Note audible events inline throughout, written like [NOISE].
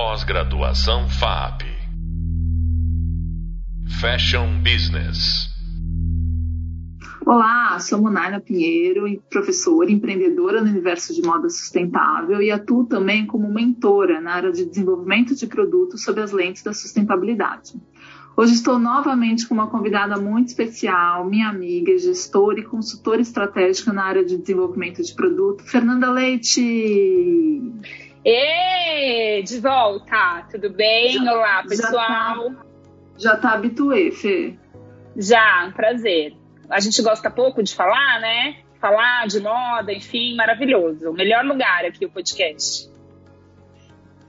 Pós-graduação FAP. Fashion Business. Olá, sou Monaina Pinheiro, professora, empreendedora no universo de moda sustentável e atuo também como mentora na área de desenvolvimento de produtos sob as lentes da sustentabilidade. Hoje estou novamente com uma convidada muito especial, minha amiga, gestora e consultora estratégica na área de desenvolvimento de produto, Fernanda Leite. Ê, de volta, tudo bem? Já, Olá, pessoal. Já tá, tá habituê, Fê? Já, prazer. A gente gosta pouco de falar, né? Falar de moda, enfim, maravilhoso. O melhor lugar aqui, o podcast.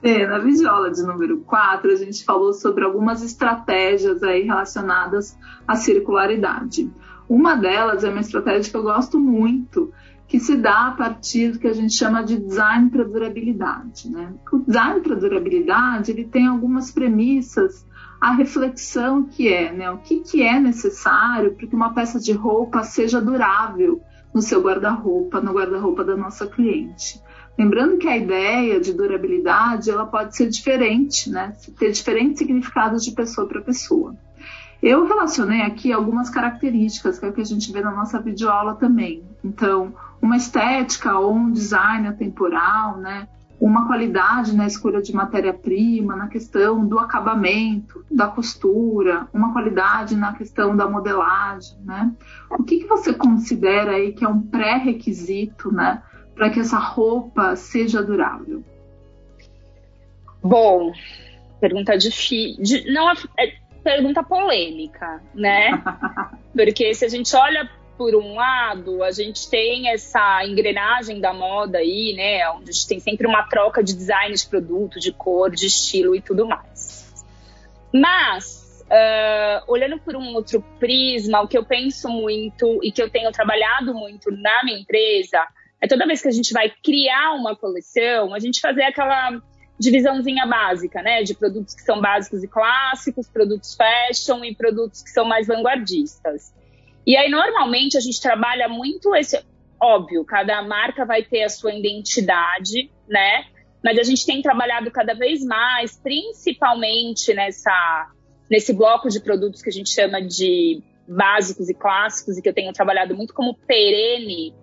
É, na Visiola de número 4, a gente falou sobre algumas estratégias aí relacionadas à circularidade. Uma delas é uma estratégia que eu gosto muito, que se dá a partir do que a gente chama de design para durabilidade. Né? O design para durabilidade ele tem algumas premissas, a reflexão que é, né? o que, que é necessário para que uma peça de roupa seja durável no seu guarda-roupa, no guarda-roupa da nossa cliente. Lembrando que a ideia de durabilidade ela pode ser diferente, né? ter diferentes significados de pessoa para pessoa. Eu relacionei aqui algumas características, que é o que a gente vê na nossa videoaula também. Então, uma estética ou um design atemporal, né? uma qualidade na escolha de matéria-prima, na questão do acabamento, da costura, uma qualidade na questão da modelagem, né? O que, que você considera aí que é um pré-requisito, né, para que essa roupa seja durável? Bom, pergunta difícil, não é pergunta polêmica, né? [LAUGHS] Porque se a gente olha por um lado, a gente tem essa engrenagem da moda aí, né? Onde a gente tem sempre uma troca de design de produto, de cor, de estilo e tudo mais. Mas, uh, olhando por um outro prisma, o que eu penso muito e que eu tenho trabalhado muito na minha empresa é toda vez que a gente vai criar uma coleção, a gente fazer aquela divisãozinha básica, né? De produtos que são básicos e clássicos, produtos fashion e produtos que são mais vanguardistas. E aí, normalmente, a gente trabalha muito esse. Óbvio, cada marca vai ter a sua identidade, né? Mas a gente tem trabalhado cada vez mais, principalmente nessa, nesse bloco de produtos que a gente chama de básicos e clássicos, e que eu tenho trabalhado muito como perene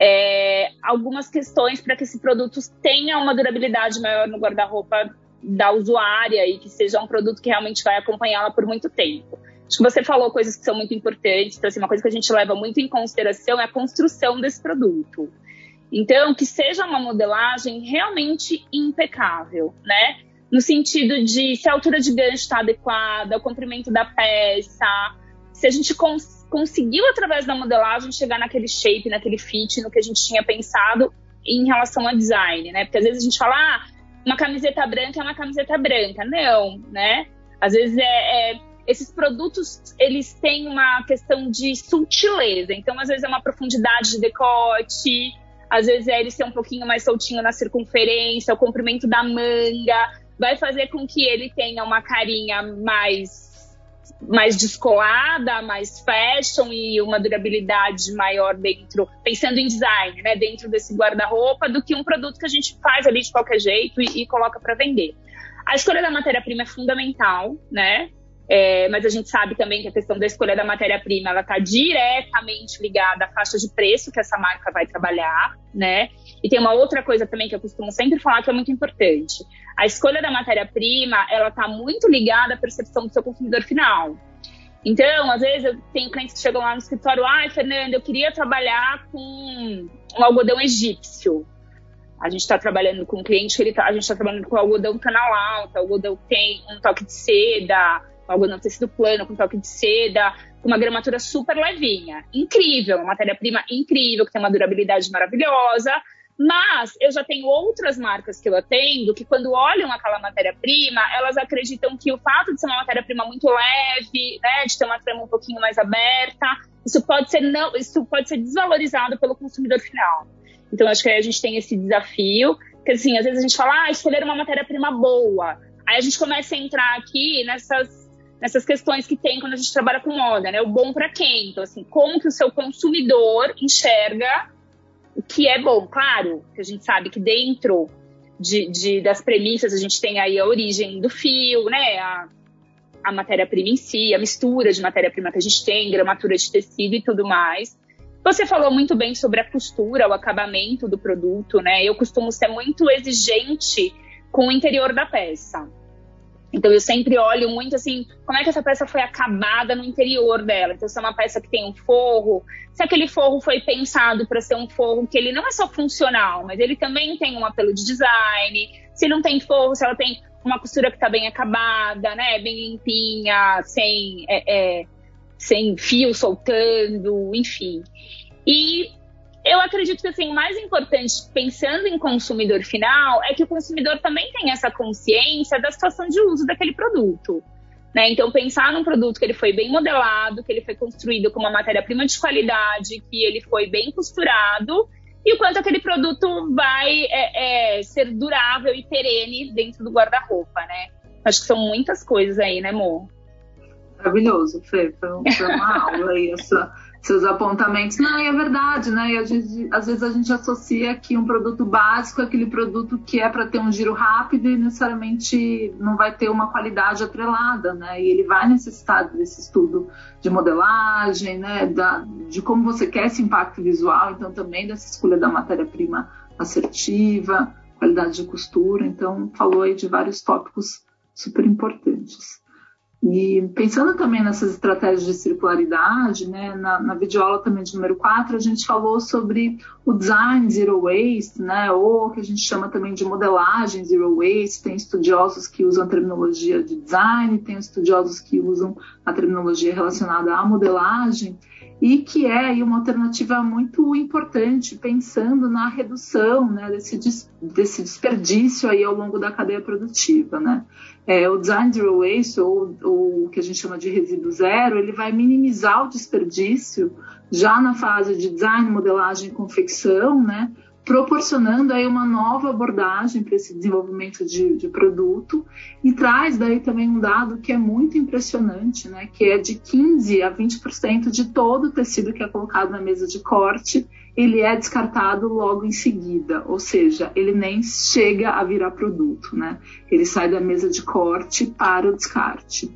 é, algumas questões para que esse produto tenha uma durabilidade maior no guarda-roupa da usuária e que seja um produto que realmente vai acompanhá-la por muito tempo. Acho que você falou coisas que são muito importantes, então, assim, uma coisa que a gente leva muito em consideração é a construção desse produto. Então, que seja uma modelagem realmente impecável, né? No sentido de se a altura de gancho está adequada, o comprimento da peça, se a gente cons conseguiu, através da modelagem, chegar naquele shape, naquele fit, no que a gente tinha pensado em relação ao design, né? Porque às vezes a gente fala, ah, uma camiseta branca é uma camiseta branca. Não, né? Às vezes é, é, esses produtos, eles têm uma questão de sutileza. Então, às vezes é uma profundidade de decote, às vezes é ele ser um pouquinho mais soltinho na circunferência, o comprimento da manga, vai fazer com que ele tenha uma carinha mais mais descolada, mais fashion e uma durabilidade maior dentro, pensando em design, né, dentro desse guarda-roupa, do que um produto que a gente faz ali de qualquer jeito e, e coloca para vender. A escolha da matéria-prima é fundamental, né? É, mas a gente sabe também que a questão da escolha da matéria-prima ela está diretamente ligada à faixa de preço que essa marca vai trabalhar, né? E tem uma outra coisa também que eu costumo sempre falar que é muito importante. A escolha da matéria-prima ela está muito ligada à percepção do seu consumidor final. Então, às vezes eu tenho clientes que chegam lá no escritório, ai, Fernanda, eu queria trabalhar com um algodão egípcio. A gente está trabalhando com um cliente que ele tá, a gente está trabalhando com algodão canal alto, algodão que tem um toque de seda, algodão tecido plano com toque de seda, com uma gramatura super levinha. Incrível, uma matéria-prima incrível, que tem uma durabilidade maravilhosa. Mas eu já tenho outras marcas que eu atendo que, quando olham aquela matéria-prima, elas acreditam que o fato de ser uma matéria-prima muito leve, né, de ter uma trama um pouquinho mais aberta, isso pode ser não, isso pode ser desvalorizado pelo consumidor final. Então, acho que aí a gente tem esse desafio, que assim, às vezes a gente fala, ah, escolher uma matéria-prima boa. Aí a gente começa a entrar aqui nessas nessas questões que tem quando a gente trabalha com moda, né? O bom para quem? Então, assim, como que o seu consumidor enxerga o que é bom? Claro, que a gente sabe que dentro de, de, das premissas, a gente tem aí a origem do fio, né? A, a matéria-prima em si, a mistura de matéria-prima que a gente tem, gramatura de tecido e tudo mais. Você falou muito bem sobre a costura, o acabamento do produto, né? Eu costumo ser muito exigente com o interior da peça. Então eu sempre olho muito assim, como é que essa peça foi acabada no interior dela. Então se é uma peça que tem um forro, se aquele forro foi pensado para ser um forro que ele não é só funcional, mas ele também tem um apelo de design. Se não tem forro, se ela tem uma costura que está bem acabada, né, bem limpinha, sem é, é, sem fio soltando, enfim. E eu acredito que assim, o mais importante, pensando em consumidor final, é que o consumidor também tem essa consciência da situação de uso daquele produto. Né? Então, pensar num produto que ele foi bem modelado, que ele foi construído com uma matéria-prima de qualidade, que ele foi bem costurado, e o quanto aquele produto vai é, é, ser durável e perene dentro do guarda-roupa, né? Acho que são muitas coisas aí, né, amor? Maravilhoso, Fê. Foi, uma [LAUGHS] aula aí essa seus apontamentos. Não, e é verdade, né? E gente, às vezes a gente associa que um produto básico é aquele produto que é para ter um giro rápido e necessariamente não vai ter uma qualidade atrelada, né? E ele vai necessitar desse estudo de modelagem, né? Da, de como você quer esse impacto visual, então também dessa escolha da matéria-prima assertiva, qualidade de costura. Então, falou aí de vários tópicos super importantes. E pensando também nessas estratégias de circularidade, né, na, na videoaula também de número 4, a gente falou sobre o design zero waste, né, ou que a gente chama também de modelagem zero waste. Tem estudiosos que usam a terminologia de design, tem estudiosos que usam a terminologia relacionada à modelagem e que é uma alternativa muito importante pensando na redução né, desse, desse desperdício aí ao longo da cadeia produtiva. Né? É, o Design Zero Waste, ou, ou o que a gente chama de resíduo zero, ele vai minimizar o desperdício já na fase de design, modelagem e confecção, né? Proporcionando aí uma nova abordagem para esse desenvolvimento de, de, produto e traz daí também um dado que é muito impressionante, né, que é de 15 a 20% de todo o tecido que é colocado na mesa de corte, ele é descartado logo em seguida, ou seja, ele nem chega a virar produto, né? Ele sai da mesa de corte para o descarte.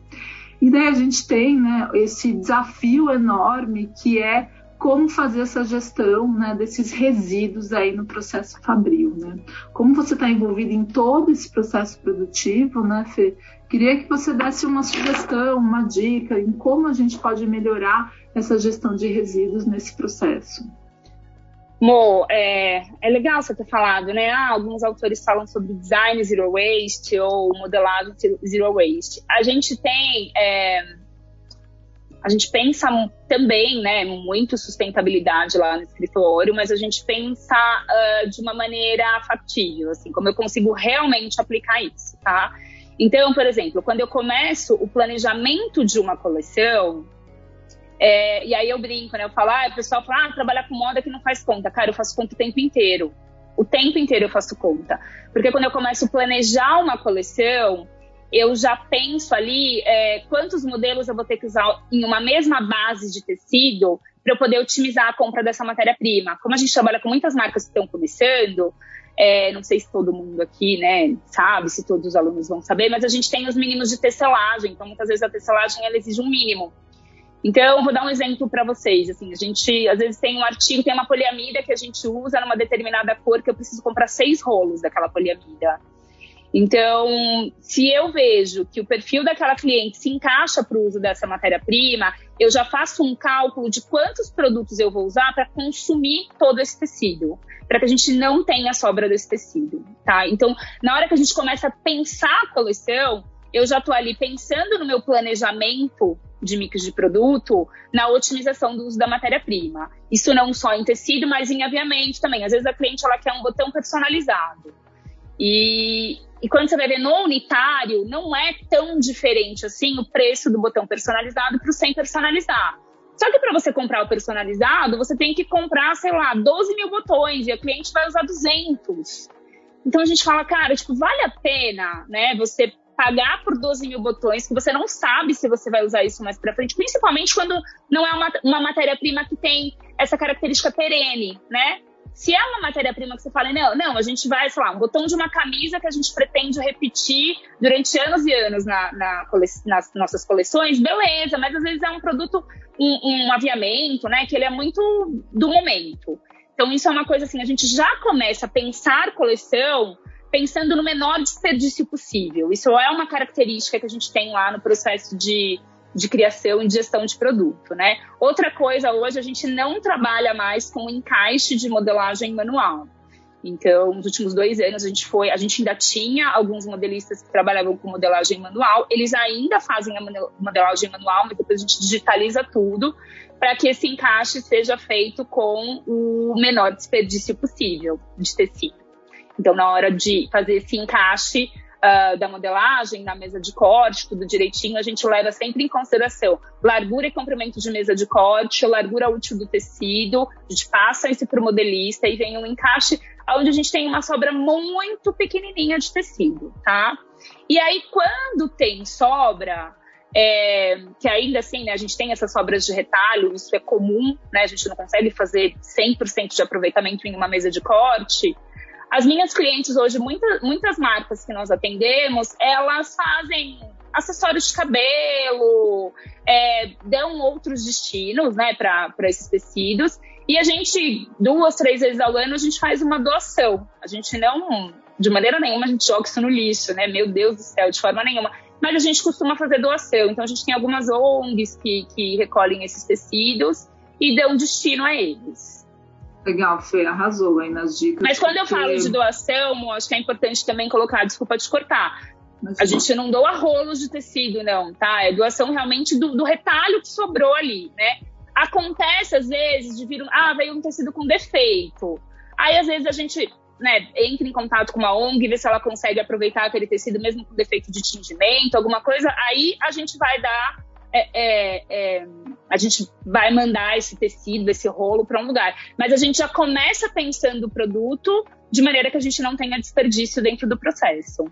E daí a gente tem, né, esse desafio enorme que é como fazer essa gestão né, desses resíduos aí no processo fabril, né? Como você está envolvido em todo esse processo produtivo, né, Fê? Queria que você desse uma sugestão, uma dica em como a gente pode melhorar essa gestão de resíduos nesse processo. Mo, é, é legal você ter falado, né? Ah, alguns autores falam sobre design zero waste ou modelado zero waste. A gente tem é, a gente pensa também, né, muito sustentabilidade lá no escritório, mas a gente pensa uh, de uma maneira factível, assim, como eu consigo realmente aplicar isso, tá? Então, por exemplo, quando eu começo o planejamento de uma coleção, é, e aí eu brinco, né? Eu falo, ah, o pessoal fala, ah, trabalhar com moda que não faz conta. Cara, eu faço conta o tempo inteiro. O tempo inteiro eu faço conta. Porque quando eu começo a planejar uma coleção, eu já penso ali é, quantos modelos eu vou ter que usar em uma mesma base de tecido para eu poder otimizar a compra dessa matéria-prima. Como a gente trabalha com muitas marcas que estão começando, é, não sei se todo mundo aqui, né, sabe, se todos os alunos vão saber, mas a gente tem os mínimos de tecelagem, então muitas vezes a tecelagem ela exige um mínimo. Então, vou dar um exemplo para vocês. Assim, a gente às vezes tem um artigo, tem uma poliamida que a gente usa numa determinada cor que eu preciso comprar seis rolos daquela poliamida. Então, se eu vejo que o perfil daquela cliente se encaixa para o uso dessa matéria-prima, eu já faço um cálculo de quantos produtos eu vou usar para consumir todo esse tecido, para que a gente não tenha sobra desse tecido, tá? Então, na hora que a gente começa a pensar a coleção, eu já estou ali pensando no meu planejamento de mix de produto na otimização do uso da matéria-prima. Isso não só em tecido, mas em aviamento também. Às vezes a cliente ela quer um botão personalizado. E, e quando você vai ver no unitário, não é tão diferente assim o preço do botão personalizado para o sem personalizar. Só que para você comprar o personalizado, você tem que comprar, sei lá, 12 mil botões e a cliente vai usar 200. Então a gente fala, cara, tipo, vale a pena, né, você pagar por 12 mil botões que você não sabe se você vai usar isso mais para frente, principalmente quando não é uma, uma matéria-prima que tem essa característica perene, né? Se é uma matéria-prima que você fala, não, não, a gente vai, sei lá, um botão de uma camisa que a gente pretende repetir durante anos e anos na, na nas nossas coleções, beleza, mas às vezes é um produto, um, um aviamento, né, que ele é muito do momento. Então, isso é uma coisa assim, a gente já começa a pensar coleção pensando no menor desperdício possível. Isso é uma característica que a gente tem lá no processo de de criação e gestão de produto, né? Outra coisa, hoje a gente não trabalha mais com encaixe de modelagem manual. Então, nos últimos dois anos, a gente foi, a gente ainda tinha alguns modelistas que trabalhavam com modelagem manual, eles ainda fazem a modelagem manual, mas depois a gente digitaliza tudo para que esse encaixe seja feito com o menor desperdício possível de tecido. Então, na hora de fazer esse encaixe, uh, da modelagem, na mesa de corte, tudo direitinho, a gente leva sempre em consideração largura e comprimento de mesa de corte, largura útil do tecido, a gente passa isso para o modelista e vem um encaixe onde a gente tem uma sobra muito pequenininha de tecido, tá? E aí, quando tem sobra, é, que ainda assim, né, a gente tem essas sobras de retalho, isso é comum, né, a gente não consegue fazer 100% de aproveitamento em uma mesa de corte, as minhas clientes hoje, muita, muitas marcas que nós atendemos, elas fazem acessórios de cabelo, é, dão outros destinos, né, para esses tecidos. E a gente, duas, três vezes ao ano, a gente faz uma doação. A gente não, de maneira nenhuma, a gente joga isso no lixo, né? Meu Deus do céu, de forma nenhuma. Mas a gente costuma fazer doação. Então a gente tem algumas ONGs que, que recolhem esses tecidos e dão destino a eles. Legal, Fê, arrasou aí nas dicas. Mas quando eu falo de doação, acho que é importante também colocar, desculpa te cortar. A gente não doa rolos de tecido, não, tá? É doação realmente do, do retalho que sobrou ali, né? Acontece, às vezes, de vir um. Ah, veio um tecido com defeito. Aí, às vezes, a gente né, entra em contato com uma ONG, vê se ela consegue aproveitar aquele tecido mesmo com defeito de tingimento, alguma coisa. Aí a gente vai dar é, é, a gente vai mandar esse tecido, esse rolo para um lugar. Mas a gente já começa pensando o produto de maneira que a gente não tenha desperdício dentro do processo.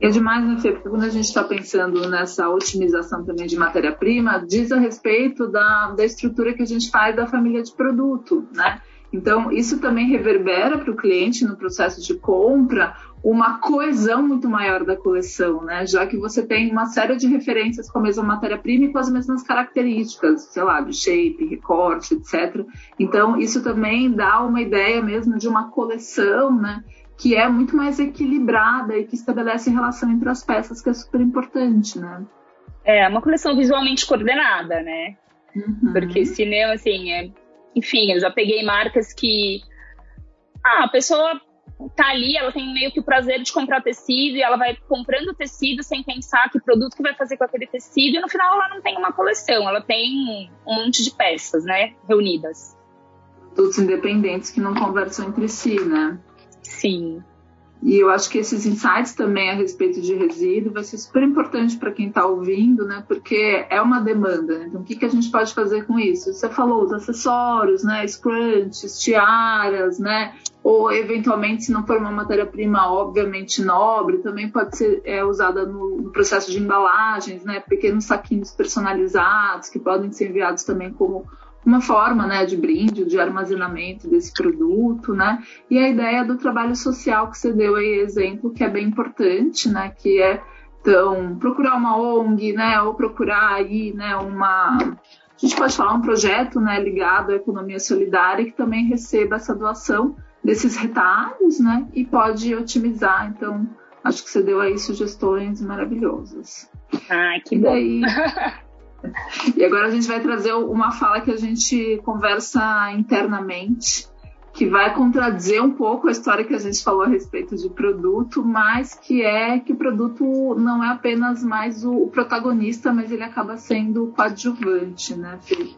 É demais, né, Fê? Porque quando a gente está pensando nessa otimização também de matéria-prima, diz a respeito da, da estrutura que a gente faz da família de produto, né? Então, isso também reverbera para o cliente no processo de compra uma coesão muito maior da coleção, né? Já que você tem uma série de referências com a mesma matéria-prima e com as mesmas características, sei lá, de shape, recorte, etc. Então, isso também dá uma ideia mesmo de uma coleção, né? Que é muito mais equilibrada e que estabelece relação entre as peças, que é super importante, né? É, uma coleção visualmente coordenada, né? Uhum. Porque cinema, assim, é enfim, eu já peguei marcas que ah, a pessoa tá ali, ela tem meio que o prazer de comprar tecido e ela vai comprando tecido sem pensar que produto que vai fazer com aquele tecido e no final ela não tem uma coleção, ela tem um monte de peças, né, reunidas. Produtos independentes que não conversam entre si, né? Sim. E eu acho que esses insights também a respeito de resíduo vai ser super importante para quem está ouvindo, né? Porque é uma demanda. Né? Então, o que, que a gente pode fazer com isso? Você falou os acessórios, né? Scrunchies, tiaras, né? Ou, eventualmente, se não for uma matéria-prima obviamente nobre, também pode ser é, usada no, no, processo de embalagens, né? Pequenos saquinhos personalizados que podem ser enviados também como uma forma né, de brinde, de armazenamento desse produto, né? E a ideia do trabalho social que você deu aí exemplo, que é bem importante, né? Que é então procurar uma ONG, né? Ou procurar aí, né? Uma a gente pode falar um projeto, né? Ligado à economia solidária que também receba essa doação desses retalhos, né? E pode otimizar. Então acho que você deu aí sugestões maravilhosas. Ah, que e daí, bom. [LAUGHS] E agora a gente vai trazer uma fala que a gente conversa internamente, que vai contradizer um pouco a história que a gente falou a respeito de produto, mas que é que o produto não é apenas mais o, protagonista, mas ele acaba sendo o coadjuvante, né, Fê?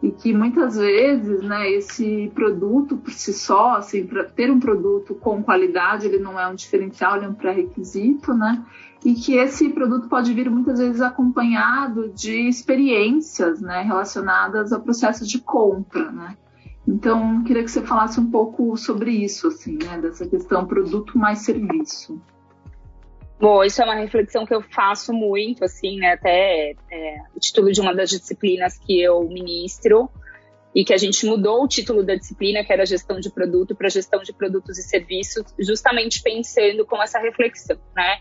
E que muitas vezes, né, esse produto por si só, assim, para ter um produto com qualidade, ele não é um diferencial, ele é um pré-requisito, né? e que esse produto pode vir muitas vezes acompanhado de experiências né, relacionadas ao processo de compra. Né? Então, queria que você falasse um pouco sobre isso, assim, né, dessa questão produto mais serviço. Bom, isso é uma reflexão que eu faço muito, assim, né, até é, o título de uma das disciplinas que eu ministro e que a gente mudou o título da disciplina, que era gestão de produto, para gestão de produtos e serviços, justamente pensando com essa reflexão, né?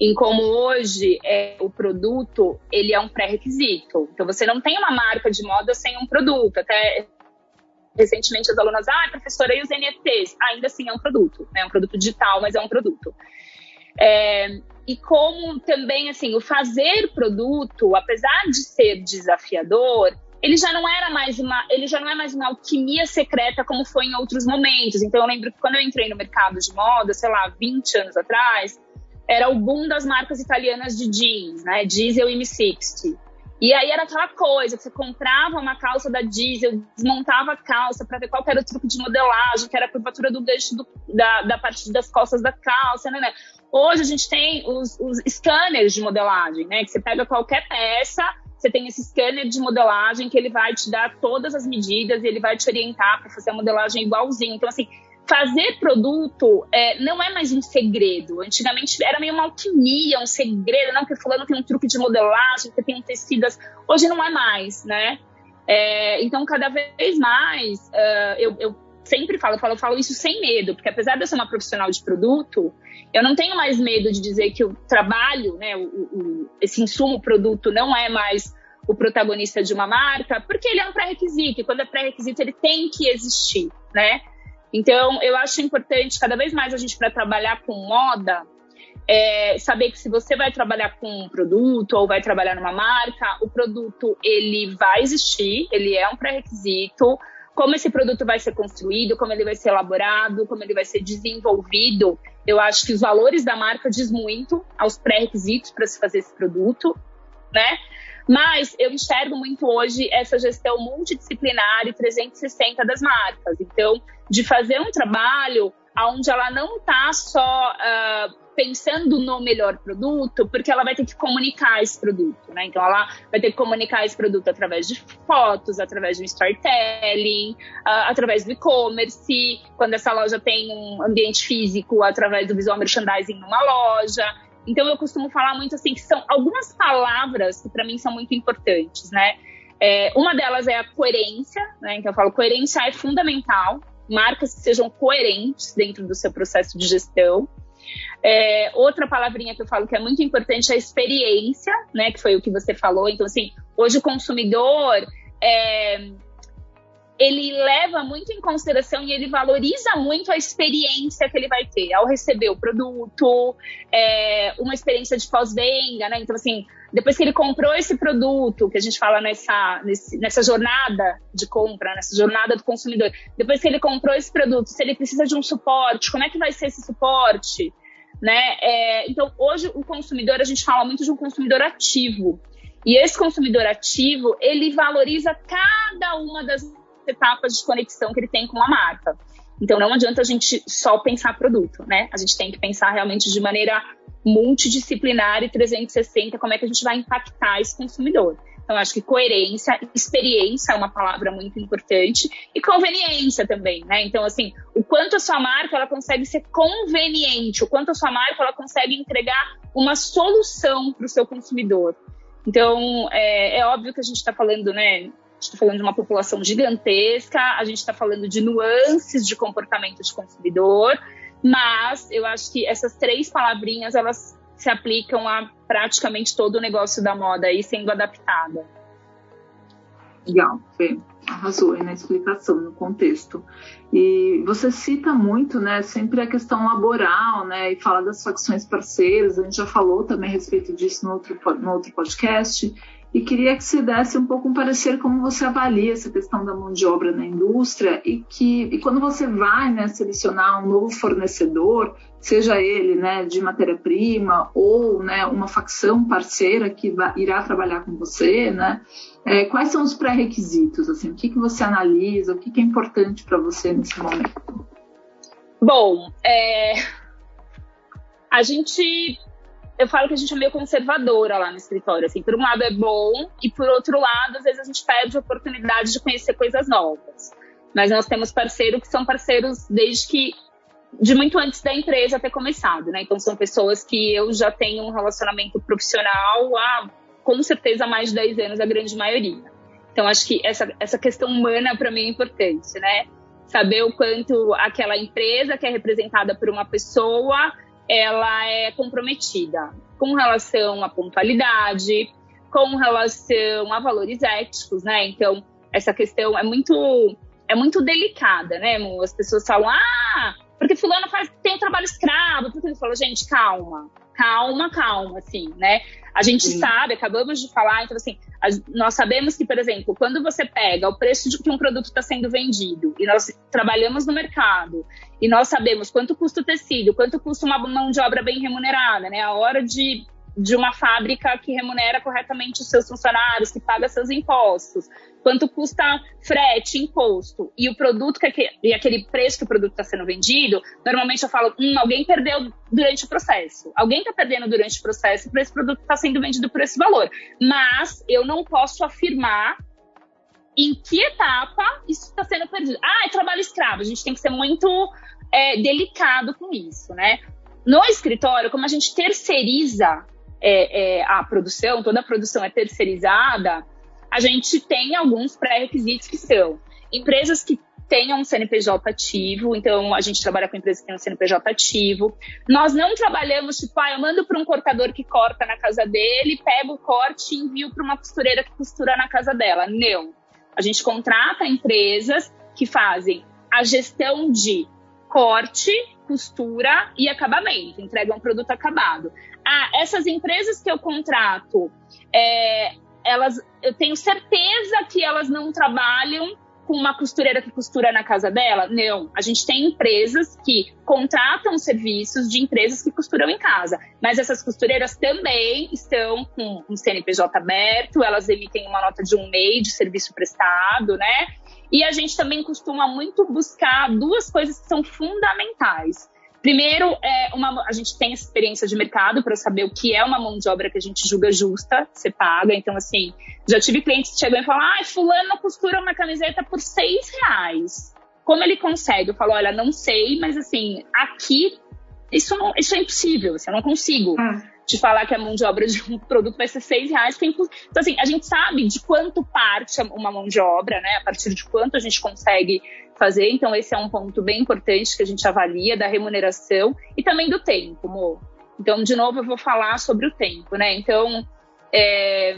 Em como hoje é, o produto ele é um pré-requisito. Então você não tem uma marca de moda sem um produto. Até recentemente as alunas, ah, professora, e os NFTs? Ainda assim é um produto, né? É um produto digital, mas é um produto. É, e como também assim o fazer produto, apesar de ser desafiador, ele já não era mais uma, ele já não é mais uma alquimia secreta como foi em outros momentos. Então eu lembro que quando eu entrei no mercado de moda, sei lá, 20 anos atrás, era o boom das marcas italianas de jeans, né? Diesel e M60. E aí era aquela coisa, você comprava uma calça da Diesel, desmontava a calça para ver qual era o truque de modelagem, que era a curvatura do gancho do, da, da parte das costas da calça, né, né? Hoje a gente tem os, os scanners de modelagem, né? Que você pega qualquer peça, você tem esse scanner de modelagem que ele vai te dar todas as medidas e ele vai te orientar para fazer a modelagem igualzinho. Então, assim, fazer produto é, não é mais um segredo. Antigamente era meio uma alquimia, um segredo, não, porque fulano tem um truque de modelagem, que tem um tecidas. Hoje não é mais, né? É, então, cada vez mais, uh, eu, eu, sempre falo eu, falo, eu falo isso sem medo, porque apesar de eu ser uma profissional de produto, eu não tenho mais medo de dizer que o trabalho, né, o, o, esse insumo produto não é mais o protagonista de uma marca, porque ele é um pré-requisito, e quando é pré-requisito ele tem que existir, né? Então, eu acho importante, cada vez mais a gente, para trabalhar com moda, é saber que se você vai trabalhar com um produto ou vai trabalhar numa marca, o produto ele vai existir, ele é um pré-requisito, como esse produto vai ser construído, como ele vai ser elaborado, como ele vai ser desenvolvido. Eu acho que os valores da marca diz muito aos pré-requisitos para se fazer esse produto, né? Mas eu enxergo muito hoje essa gestão multidisciplinar e 360 das marcas. Então, de fazer um trabalho onde ela não está só uh, pensando no melhor produto, porque ela vai ter que comunicar esse produto, né? Então ela vai ter que comunicar esse produto através de fotos, através do storytelling, uh, através do e-commerce, quando essa loja tem um ambiente físico, através do visual merchandising numa loja. Então eu costumo falar muito assim que são algumas palavras que para mim são muito importantes, né? É, uma delas é a coerência, né? Então eu falo coerência é fundamental marcas que sejam coerentes dentro do seu processo de gestão. É, outra palavrinha que eu falo que é muito importante é a experiência, né? Que foi o que você falou. Então, assim, hoje o consumidor é, ele leva muito em consideração e ele valoriza muito a experiência que ele vai ter ao receber o produto, é, uma experiência de pós-venda, né? Então, assim, depois que ele comprou esse produto, que a gente fala nessa, nessa jornada de compra, nessa jornada do consumidor, depois que ele comprou esse produto, se ele precisa de um suporte, como é que vai ser esse suporte? Né? É, então, hoje o consumidor, a gente fala muito de um consumidor ativo. E esse consumidor ativo, ele valoriza cada uma das etapas de conexão que ele tem com a marca. Então, não adianta a gente só pensar produto, né? A gente tem que pensar realmente de maneira multidisciplinar e 360 como é que a gente vai impactar esse consumidor. Então, acho que coerência, experiência é uma palavra muito importante e conveniência também, né? Então, assim, o quanto a sua marca ela consegue ser conveniente, o quanto a sua marca ela consegue entregar uma solução para o seu consumidor. Então, é, é óbvio que a gente está falando, né? Está falando de uma população gigantesca, a gente está falando de nuances de comportamento de consumidor, mas eu acho que essas três palavrinhas elas se aplicam a praticamente todo o negócio da moda aí sendo adaptada. Legal, Fê. Arrasou aí na explicação, no contexto. E você cita muito, né, sempre a questão laboral, né, e fala das facções parceiras, a gente já falou também a respeito disso no outro, no outro podcast, e queria que você desse um pouco um parecer como você avalia essa questão da mão de obra na indústria e que e quando você vai né, selecionar um novo fornecedor, seja ele né, de matéria-prima ou né, uma facção parceira que irá trabalhar com você, né, é, quais são os pré-requisitos? Assim, o que, que você analisa, o que, que é importante para você nesse momento? Bom, é, a gente eu falo que a gente é meio conservadora lá no escritório. Assim, por um lado é bom, e por outro lado, às vezes a gente perde a oportunidade de conhecer coisas novas. Mas nós temos parceiros que são parceiros desde que. de muito antes da empresa ter começado, né? Então são pessoas que eu já tenho um relacionamento profissional há, com certeza, mais de 10 anos, a grande maioria. Então, acho que essa, essa questão humana, para mim, é importante, né? Saber o quanto aquela empresa que é representada por uma pessoa, ela é comprometida com relação à pontualidade, com relação a valores éticos, né? Então, essa questão é muito é muito delicada, né, As pessoas falam, ah, porque fulano faz, tem um trabalho escravo, porque ele falou, gente, calma, calma, calma, assim, né? A gente Sim. sabe, acabamos de falar, então assim, nós sabemos que, por exemplo, quando você pega o preço de que um produto está sendo vendido e nós trabalhamos no mercado e nós sabemos quanto custa o tecido, quanto custa uma mão de obra bem remunerada, né? A hora de de uma fábrica que remunera corretamente os seus funcionários, que paga seus impostos, quanto custa frete, imposto, e o produto que e aquele preço que o produto está sendo vendido, normalmente eu falo, hum, alguém perdeu durante o processo. Alguém está perdendo durante o processo para esse produto estar tá sendo vendido por esse valor. Mas eu não posso afirmar em que etapa isso está sendo perdido. Ah, é trabalho escravo. A gente tem que ser muito é, delicado com isso, né? No escritório, como a gente terceiriza é, é, a produção, toda a produção é terceirizada, a gente tem alguns pré-requisitos que são empresas que tenham um CNPJ ativo, então a gente trabalha com empresas que têm um CNPJ ativo. Nós não trabalhamos, tipo, ah, eu mando para um cortador que corta na casa dele, pego o corte e envio para uma costureira que costura na casa dela. Não. A gente contrata empresas que fazem a gestão de corte, costura e acabamento, entregam um produto acabado. Ah, essas empresas que eu contrato, é, elas, eu tenho certeza que elas não trabalham com uma costureira que costura na casa dela? Não. A gente tem empresas que contratam serviços de empresas que costuram em casa. Mas essas costureiras também estão com um CNPJ aberto, elas emitem uma nota de um MEI de serviço prestado, né? E a gente também costuma muito buscar duas coisas que são fundamentais. Primeiro, é uma, a gente tem experiência de mercado para saber o que é uma mão de obra que a gente julga justa, você paga. Então, assim, já tive clientes que chegam e falam: ah, fulano costura uma camiseta por seis reais. Como ele consegue? Eu falo, olha, não sei, mas assim, aqui isso, não, isso é impossível, assim, eu não consigo. Hum de falar que a mão de obra de um [LAUGHS] produto vai ser seis reais. Então, assim, a gente sabe de quanto parte uma mão de obra, né? A partir de quanto a gente consegue fazer. Então, esse é um ponto bem importante que a gente avalia da remuneração e também do tempo, Mo. Então, de novo, eu vou falar sobre o tempo, né? Então, é,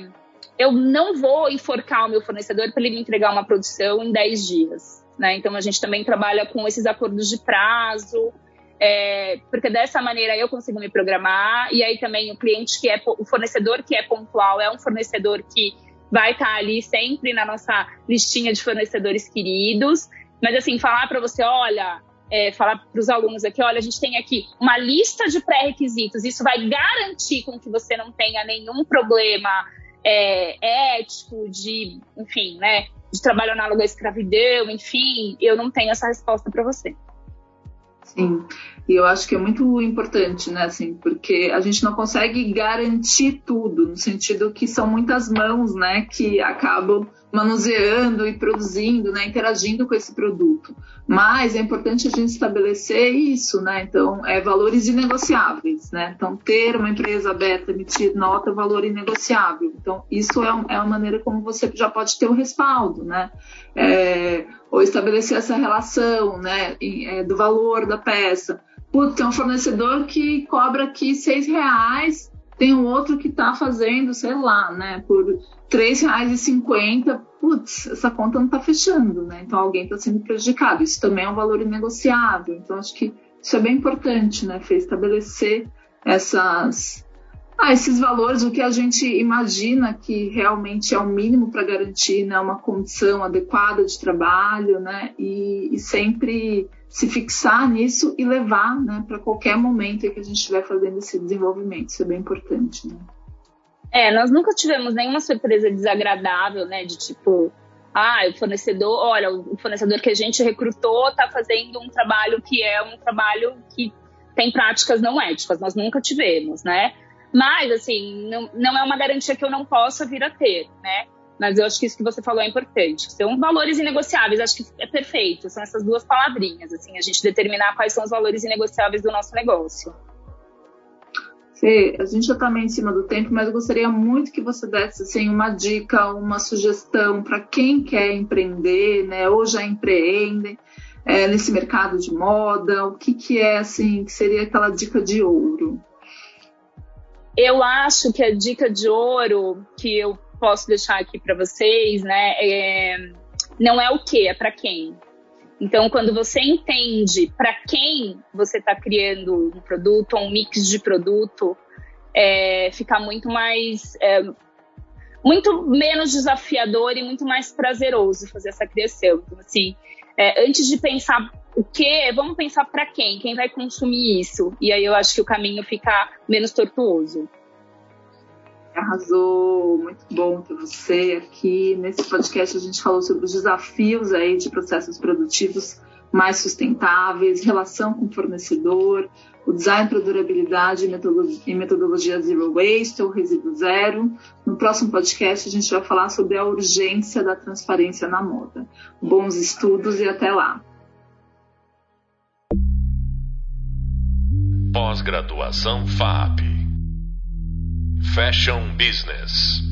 eu não vou enforcar o meu fornecedor para ele me entregar uma produção em 10 dias, né? Então, a gente também trabalha com esses acordos de prazo, é, porque dessa maneira eu consigo me programar e aí também o cliente que é o fornecedor que é pontual é um fornecedor que vai estar tá ali sempre na nossa listinha de fornecedores queridos. Mas assim, falar para você, olha, é, falar para os alunos aqui, olha, a gente tem aqui uma lista de pré-requisitos, isso vai garantir com que você não tenha nenhum problema é, ético, de, enfim, né, de trabalho análogo à escravidão, enfim, eu não tenho essa resposta para você. Sim, e eu acho que é muito importante, né, assim, porque a gente não consegue garantir tudo, no sentido que são muitas mãos, né, que acabam manuseando e produzindo, né, interagindo com esse produto. Mas é importante a gente estabelecer isso, né? Então, é valores inegociáveis, né? Então, ter uma empresa aberta, emitir nota, valor inegociável. Então, isso é, é uma maneira como você já pode ter o um respaldo, né? É, ou estabelecer essa relação, né, é, do valor da peça. Putz, tem um fornecedor que cobra aqui seis reais, tem um outro que está fazendo, sei lá, né, por R$ 3,50, putz, essa conta não está fechando, né? Então alguém está sendo prejudicado. Isso também é um valor inegociável. Então acho que isso é bem importante, né, Fê? Estabelecer essas, ah, esses valores, o que a gente imagina que realmente é o mínimo para garantir né, uma condição adequada de trabalho, né? E, e sempre se fixar nisso e levar né, para qualquer momento em que a gente estiver fazendo esse desenvolvimento. Isso é bem importante. Né? É, nós nunca tivemos nenhuma surpresa desagradável, né? De tipo, ah, o fornecedor, olha, o fornecedor que a gente recrutou está fazendo um trabalho que é um trabalho que tem práticas não éticas. Nós nunca tivemos, né? Mas, assim, não, não é uma garantia que eu não possa vir a ter, né? Mas eu acho que isso que você falou é importante. São valores inegociáveis, acho que é perfeito. São essas duas palavrinhas, assim, a gente determinar quais são os valores inegociáveis do nosso negócio. Fê, a gente já está meio em cima do tempo, mas eu gostaria muito que você desse assim, uma dica, uma sugestão para quem quer empreender, né, ou já empreende é, nesse mercado de moda. O que, que é assim, que seria aquela dica de ouro? Eu acho que a dica de ouro que eu posso deixar aqui para vocês, né, é, não é o que, é para quem. Então, quando você entende para quem você está criando um produto ou um mix de produto, é, fica muito mais. É, muito menos desafiador e muito mais prazeroso fazer essa criação. Então, assim, é, antes de pensar o que, vamos pensar para quem, quem vai consumir isso. E aí eu acho que o caminho fica menos tortuoso. Arrasou, muito bom ter você aqui. Nesse podcast a gente falou sobre os desafios aí de processos produtivos mais sustentáveis, relação com o fornecedor, o design para durabilidade e metodologia zero waste ou resíduo zero. No próximo podcast a gente vai falar sobre a urgência da transparência na moda. Bons estudos e até lá. Pós-graduação FAP Fashion Business.